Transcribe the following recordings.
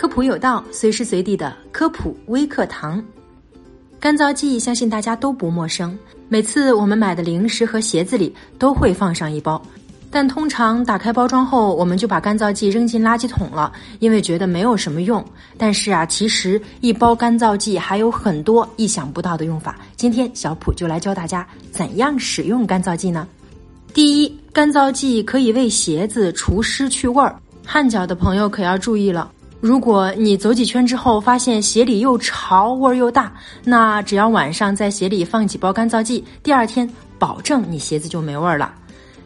科普有道，随时随地的科普微课堂。干燥剂相信大家都不陌生，每次我们买的零食和鞋子里都会放上一包。但通常打开包装后，我们就把干燥剂扔进垃圾桶了，因为觉得没有什么用。但是啊，其实一包干燥剂还有很多意想不到的用法。今天小普就来教大家怎样使用干燥剂呢？第一，干燥剂可以为鞋子除湿去味儿。汗脚的朋友可要注意了，如果你走几圈之后发现鞋里又潮，味儿又大，那只要晚上在鞋里放几包干燥剂，第二天保证你鞋子就没味儿了。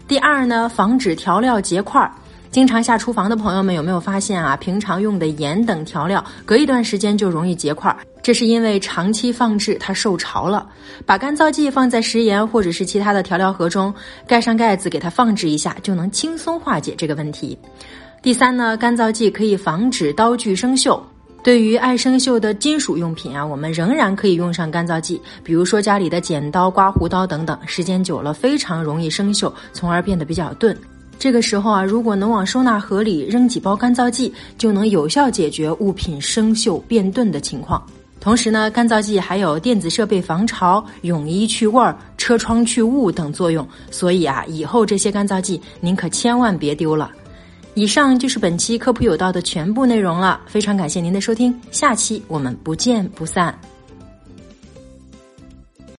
第二呢，防止调料结块儿。经常下厨房的朋友们有没有发现啊？平常用的盐等调料，隔一段时间就容易结块儿，这是因为长期放置它受潮了。把干燥剂放在食盐或者是其他的调料盒中，盖上盖子给它放置一下，就能轻松化解这个问题。第三呢，干燥剂可以防止刀具生锈。对于爱生锈的金属用品啊，我们仍然可以用上干燥剂，比如说家里的剪刀、刮胡刀等等，时间久了非常容易生锈，从而变得比较钝。这个时候啊，如果能往收纳盒里扔几包干燥剂，就能有效解决物品生锈变钝的情况。同时呢，干燥剂还有电子设备防潮、泳衣去味儿、车窗去雾等作用，所以啊，以后这些干燥剂您可千万别丢了。以上就是本期科普有道的全部内容了，非常感谢您的收听，下期我们不见不散。